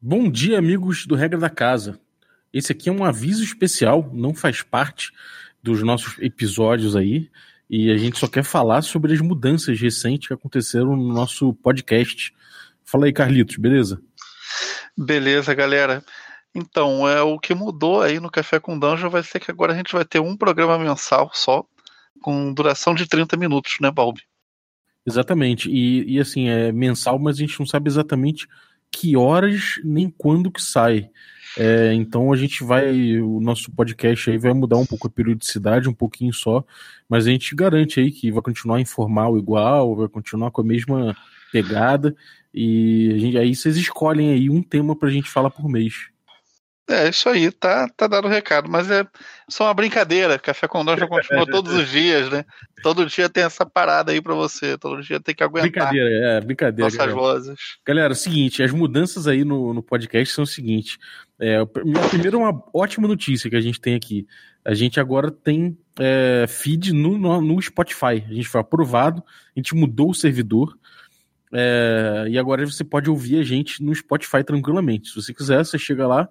Bom dia, amigos do Regra da Casa. Esse aqui é um aviso especial, não faz parte dos nossos episódios aí, e a gente só quer falar sobre as mudanças recentes que aconteceram no nosso podcast. Fala aí, Carlitos, beleza? Beleza, galera. Então, é o que mudou aí no Café com Dungeon vai ser que agora a gente vai ter um programa mensal só, com duração de 30 minutos, né, Balbi? Exatamente. E, e assim, é mensal, mas a gente não sabe exatamente que horas nem quando que sai. É, então a gente vai, o nosso podcast aí vai mudar um pouco a periodicidade, um pouquinho só, mas a gente garante aí que vai continuar informal igual, vai continuar com a mesma pegada, e gente, aí vocês escolhem aí um tema pra gente falar por mês. É, isso aí, tá, tá dado o recado, mas é só uma brincadeira. Café com Dungeon continua todos os dias, né? Todo dia tem essa parada aí para você, todo dia tem que aguentar. Brincadeira, é, brincadeira. Nossas galera. vozes. Galera, é o seguinte, as mudanças aí no, no podcast são o seguinte. É, primeiro, uma ótima notícia que a gente tem aqui. A gente agora tem é, feed no, no, no Spotify. A gente foi aprovado, a gente mudou o servidor. É, e agora você pode ouvir a gente no Spotify tranquilamente. Se você quiser, você chega lá,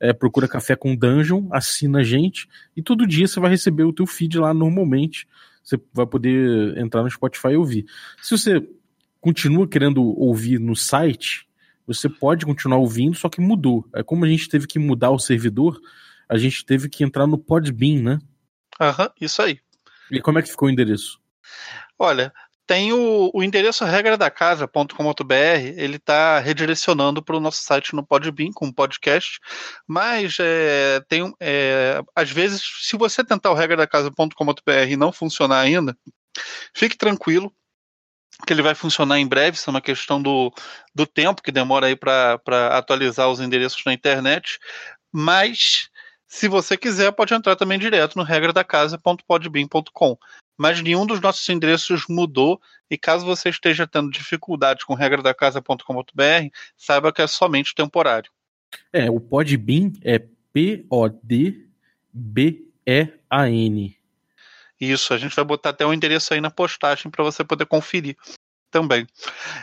é, procura Café com Dungeon, assina a gente e todo dia você vai receber o teu feed lá normalmente. Você vai poder entrar no Spotify e ouvir. Se você continua querendo ouvir no site, você pode continuar ouvindo, só que mudou. É como a gente teve que mudar o servidor, a gente teve que entrar no Podbean, né? Aham, uhum, isso aí. E como é que ficou o endereço? Olha, tem o, o endereço regra da casa.com.br, ele está redirecionando para o nosso site no Podbean com podcast, mas é, tem é, às vezes, se você tentar o regra da casa.com.br e não funcionar ainda, fique tranquilo, que ele vai funcionar em breve, isso é uma questão do, do tempo que demora aí para atualizar os endereços na internet, mas se você quiser, pode entrar também direto no regra da casa.podbean.com mas nenhum dos nossos endereços mudou. E caso você esteja tendo dificuldades com regra da casa.com.br, saiba que é somente temporário. É, o Podbean é P-O-D-B-E-A-N. Isso, a gente vai botar até o um endereço aí na postagem para você poder conferir também.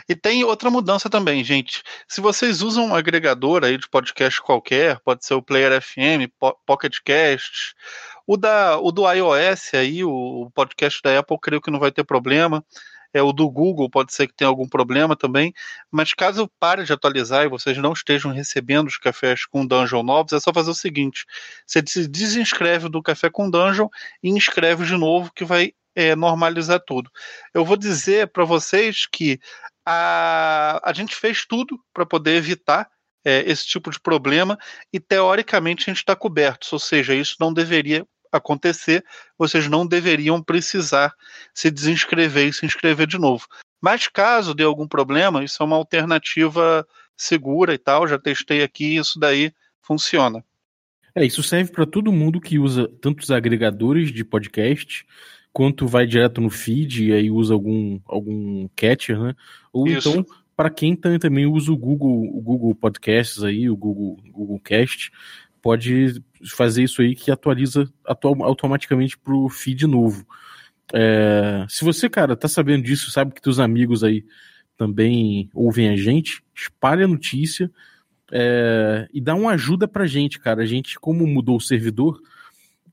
E tem outra mudança também, gente. Se vocês usam um agregador aí de podcast qualquer, pode ser o Player FM, Pocket Cast, o, da, o do iOS aí, o podcast da Apple, creio que não vai ter problema. É o do Google, pode ser que tenha algum problema também. Mas caso pare de atualizar e vocês não estejam recebendo os cafés com Dungeon novos, é só fazer o seguinte: você se desinscreve do Café com Dungeon e inscreve de novo, que vai é, normalizar tudo. Eu vou dizer para vocês que a, a gente fez tudo para poder evitar é, esse tipo de problema e teoricamente a gente está coberto, ou seja, isso não deveria acontecer, vocês não deveriam precisar se desinscrever e se inscrever de novo. Mas caso dê algum problema, isso é uma alternativa segura e tal, já testei aqui, isso daí funciona. É, isso serve para todo mundo que usa tanto os agregadores de podcast, quanto vai direto no feed e aí usa algum, algum catcher, né? Ou isso. então para quem também usa o Google, o Google Podcasts aí, o Google, Google Cast, pode fazer isso aí que atualiza atual, automaticamente pro feed novo. É, se você, cara, tá sabendo disso, sabe que teus amigos aí também ouvem a gente, espalhe a notícia é, e dá uma ajuda pra gente, cara. A gente, como mudou o servidor,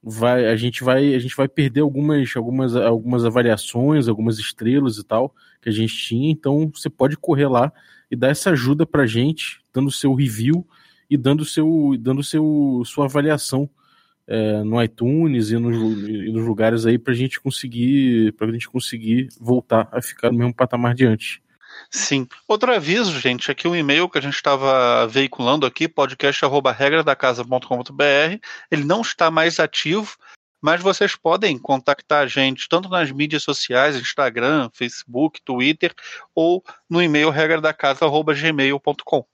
vai, a gente vai, a gente vai perder algumas, algumas, algumas avaliações, algumas estrelas e tal que a gente tinha. Então você pode correr lá e dar essa ajuda pra gente, dando seu review e dando seu, dando seu, sua avaliação é, no iTunes e nos, e nos lugares aí para gente conseguir, para gente conseguir voltar a ficar no mesmo patamar de antes. Sim. Outro aviso, gente, aqui o e-mail que a gente estava veiculando aqui, podcast@regradacasa.com.br, ele não está mais ativo, mas vocês podem contactar a gente tanto nas mídias sociais, Instagram, Facebook, Twitter, ou no e-mail regradacasa@gmail.com.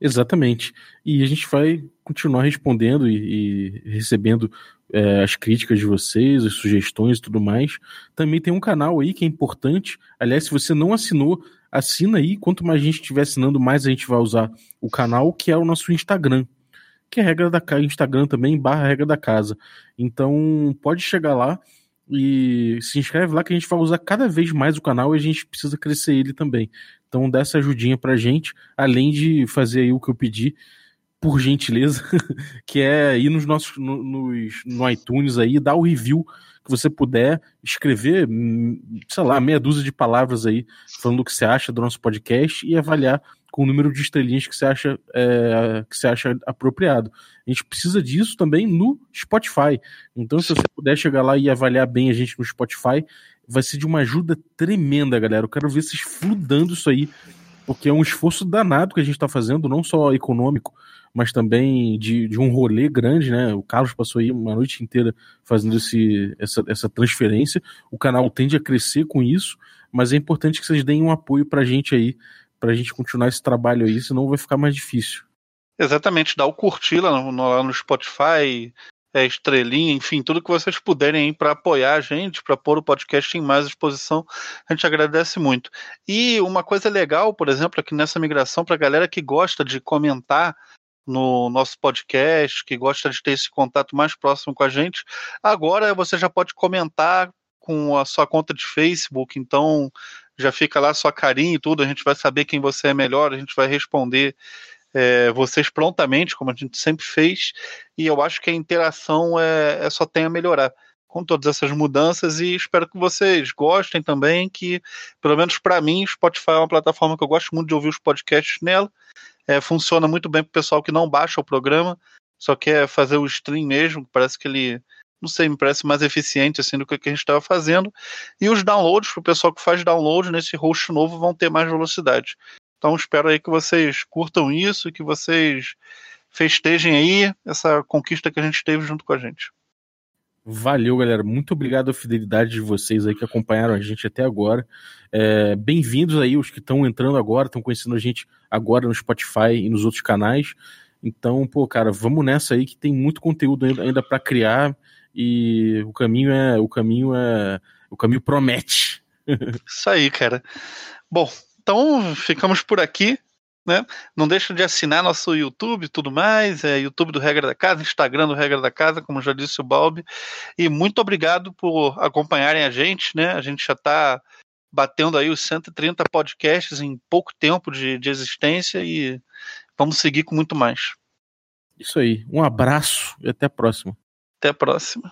Exatamente. E a gente vai continuar respondendo e, e recebendo é, as críticas de vocês, as sugestões e tudo mais. Também tem um canal aí que é importante. Aliás, se você não assinou, assina aí. Quanto mais gente estiver assinando, mais a gente vai usar o canal, que é o nosso Instagram. Que é regra da casa, Instagram também, barra regra da casa. Então, pode chegar lá e se inscreve lá que a gente vai usar cada vez mais o canal e a gente precisa crescer ele também. Então dá essa ajudinha pra gente, além de fazer aí o que eu pedi, por gentileza, que é ir nos nossos no, nos, no iTunes aí, dar o review que você puder, escrever, hum, sei lá, meia dúzia de palavras aí, falando o que você acha do nosso podcast e avaliar com o número de estrelinhas que você acha, é, que você acha apropriado. A gente precisa disso também no Spotify. Então, se você puder chegar lá e avaliar bem a gente no Spotify, vai ser de uma ajuda tremenda, galera. Eu quero ver vocês fludando isso aí, porque é um esforço danado que a gente está fazendo, não só econômico, mas também de, de um rolê grande, né? O Carlos passou aí uma noite inteira fazendo esse, essa, essa transferência. O canal tende a crescer com isso, mas é importante que vocês deem um apoio pra gente aí para a gente continuar esse trabalho aí, senão vai ficar mais difícil. Exatamente, dá o curtir lá no, lá no Spotify, é, estrelinha, enfim, tudo que vocês puderem para apoiar a gente, para pôr o podcast em mais exposição, a gente agradece muito. E uma coisa legal, por exemplo, aqui nessa migração, para a galera que gosta de comentar no nosso podcast, que gosta de ter esse contato mais próximo com a gente, agora você já pode comentar com a sua conta de Facebook, então já fica lá sua carinha e tudo, a gente vai saber quem você é melhor, a gente vai responder é, vocês prontamente, como a gente sempre fez, e eu acho que a interação é, é só tem a melhorar com todas essas mudanças e espero que vocês gostem também, que pelo menos para mim, Spotify é uma plataforma que eu gosto muito de ouvir os podcasts nela, é, funciona muito bem para o pessoal que não baixa o programa, só quer fazer o stream mesmo, parece que ele não sei, me parece mais eficiente assim do que, a gente estava fazendo. E os downloads, para o pessoal que faz download nesse host novo, vão ter mais velocidade. Então espero aí que vocês curtam isso, que vocês festejem aí essa conquista que a gente teve junto com a gente. Valeu, galera. Muito obrigado a fidelidade de vocês aí que acompanharam a gente até agora. É, Bem-vindos aí, os que estão entrando agora, estão conhecendo a gente agora no Spotify e nos outros canais. Então, pô, cara, vamos nessa aí que tem muito conteúdo ainda, ainda para criar e o caminho é o caminho é o caminho promete. Isso aí, cara. Bom, então ficamos por aqui. Né? Não deixa de assinar nosso YouTube e tudo mais, é YouTube do Regra da Casa, Instagram do Regra da Casa, como já disse o Balbi. E muito obrigado por acompanharem a gente, né? A gente já está batendo aí os 130 podcasts em pouco tempo de, de existência e vamos seguir com muito mais. Isso aí. Um abraço e até a próxima. Até a próxima.